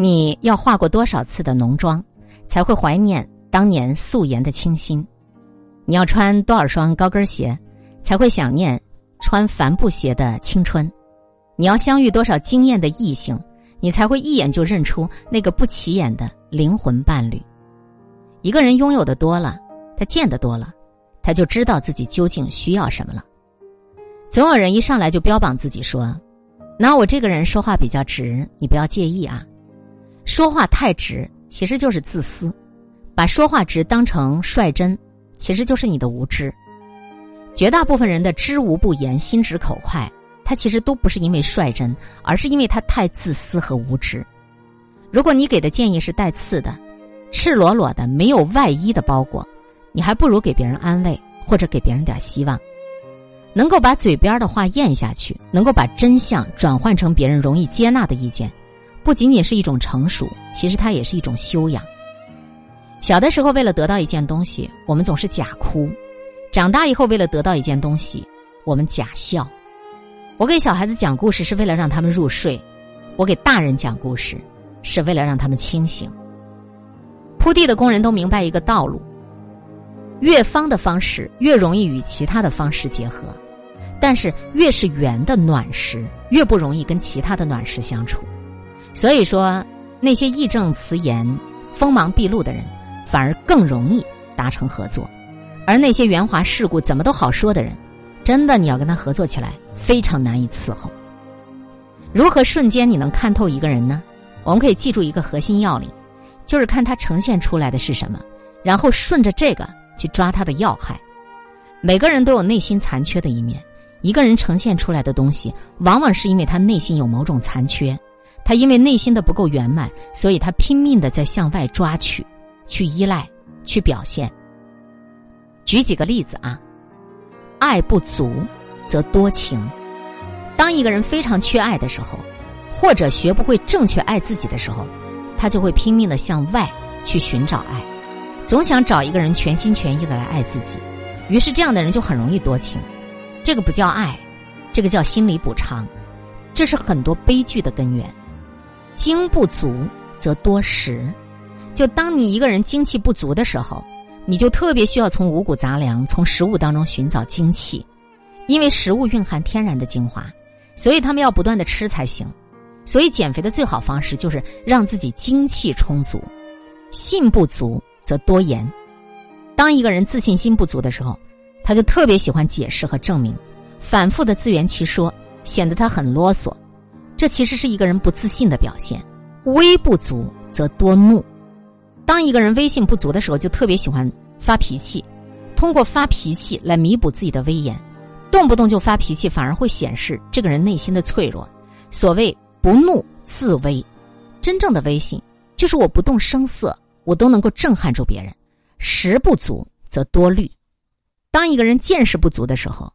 你要化过多少次的浓妆，才会怀念当年素颜的清新？你要穿多少双高跟鞋，才会想念穿帆布鞋的青春？你要相遇多少惊艳的异性，你才会一眼就认出那个不起眼的灵魂伴侣？一个人拥有的多了，他见得多了，他就知道自己究竟需要什么了。总有人一上来就标榜自己说：“那我这个人说话比较直，你不要介意啊。”说话太直，其实就是自私；把说话直当成率真，其实就是你的无知。绝大部分人的知无不言、心直口快，他其实都不是因为率真，而是因为他太自私和无知。如果你给的建议是带刺的、赤裸裸的、没有外衣的包裹，你还不如给别人安慰，或者给别人点希望。能够把嘴边的话咽下去，能够把真相转换成别人容易接纳的意见。不仅仅是一种成熟，其实它也是一种修养。小的时候，为了得到一件东西，我们总是假哭；长大以后，为了得到一件东西，我们假笑。我给小孩子讲故事是为了让他们入睡，我给大人讲故事是为了让他们清醒。铺地的工人都明白一个道路：越方的方式越容易与其他的方式结合，但是越是圆的暖石，越不容易跟其他的暖石相处。所以说，那些义正辞严、锋芒毕露的人，反而更容易达成合作；而那些圆滑世故、怎么都好说的人，真的你要跟他合作起来，非常难以伺候。如何瞬间你能看透一个人呢？我们可以记住一个核心要领，就是看他呈现出来的是什么，然后顺着这个去抓他的要害。每个人都有内心残缺的一面，一个人呈现出来的东西，往往是因为他内心有某种残缺。他因为内心的不够圆满，所以他拼命的在向外抓取，去依赖，去表现。举几个例子啊，爱不足则多情。当一个人非常缺爱的时候，或者学不会正确爱自己的时候，他就会拼命的向外去寻找爱，总想找一个人全心全意的来爱自己。于是这样的人就很容易多情。这个不叫爱，这个叫心理补偿，这是很多悲剧的根源。精不足则多食，就当你一个人精气不足的时候，你就特别需要从五谷杂粮、从食物当中寻找精气，因为食物蕴含天然的精华，所以他们要不断的吃才行。所以减肥的最好方式就是让自己精气充足。信不足则多言，当一个人自信心不足的时候，他就特别喜欢解释和证明，反复的自圆其说，显得他很啰嗦。这其实是一个人不自信的表现。威不足则多怒。当一个人威信不足的时候，就特别喜欢发脾气，通过发脾气来弥补自己的威严。动不动就发脾气，反而会显示这个人内心的脆弱。所谓不怒自威，真正的威信就是我不动声色，我都能够震撼住别人。识不足则多虑。当一个人见识不足的时候，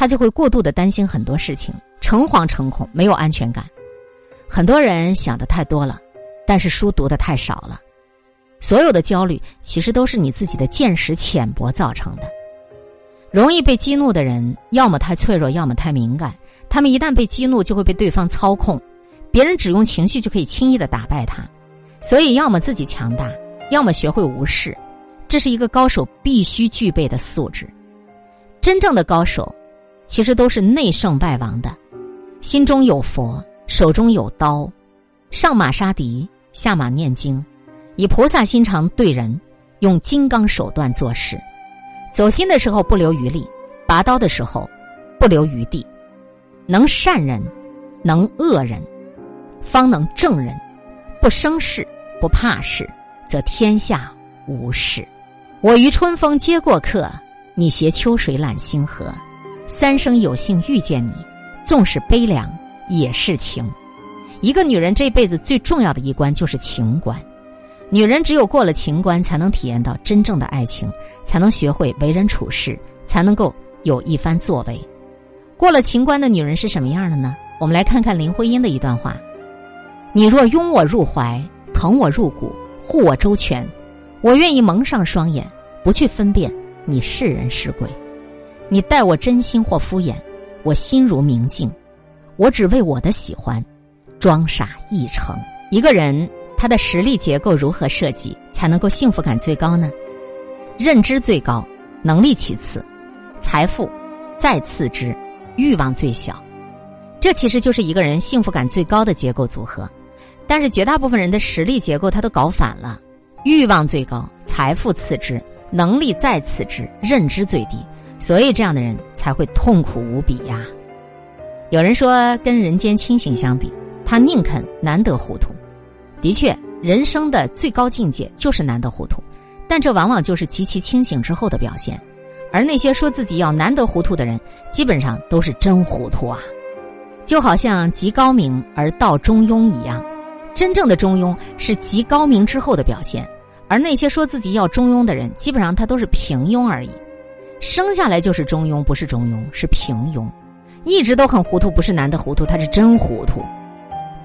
他就会过度的担心很多事情。诚惶诚恐，没有安全感。很多人想的太多了，但是书读的太少了。所有的焦虑，其实都是你自己的见识浅薄造成的。容易被激怒的人，要么太脆弱，要么太敏感。他们一旦被激怒，就会被对方操控。别人只用情绪就可以轻易的打败他。所以，要么自己强大，要么学会无视。这是一个高手必须具备的素质。真正的高手，其实都是内圣外王的。心中有佛，手中有刀，上马杀敌，下马念经，以菩萨心肠对人，用金刚手段做事。走心的时候不留余力，拔刀的时候不留余地。能善人，能恶人，方能正人。不生事，不怕事，则天下无事。我于春风接过客，你携秋水揽星河。三生有幸遇见你。纵使悲凉，也是情。一个女人这辈子最重要的一关就是情关。女人只有过了情关，才能体验到真正的爱情，才能学会为人处事，才能够有一番作为。过了情关的女人是什么样的呢？我们来看看林徽因的一段话：“你若拥我入怀，疼我入骨，护我周全，我愿意蒙上双眼，不去分辨你是人是鬼。你待我真心或敷衍。”我心如明镜，我只为我的喜欢，装傻一成。一个人他的实力结构如何设计才能够幸福感最高呢？认知最高，能力其次，财富再次之，欲望最小。这其实就是一个人幸福感最高的结构组合。但是绝大部分人的实力结构他都搞反了，欲望最高，财富次之，能力再次之，认知最低。所以这样的人才会痛苦无比呀。有人说，跟人间清醒相比，他宁肯难得糊涂。的确，人生的最高境界就是难得糊涂，但这往往就是极其清醒之后的表现。而那些说自己要难得糊涂的人，基本上都是真糊涂啊。就好像极高明而道中庸一样，真正的中庸是极高明之后的表现，而那些说自己要中庸的人，基本上他都是平庸而已。生下来就是中庸，不是中庸，是平庸。一直都很糊涂，不是难得糊涂，他是真糊涂。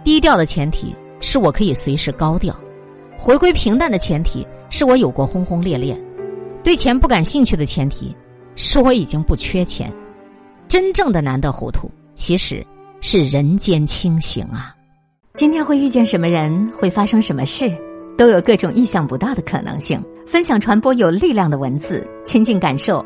低调的前提是我可以随时高调，回归平淡的前提是我有过轰轰烈烈，对钱不感兴趣的前提是我已经不缺钱。真正的难得糊涂，其实是人间清醒啊！今天会遇见什么人，会发生什么事，都有各种意想不到的可能性。分享传播有力量的文字，亲近感受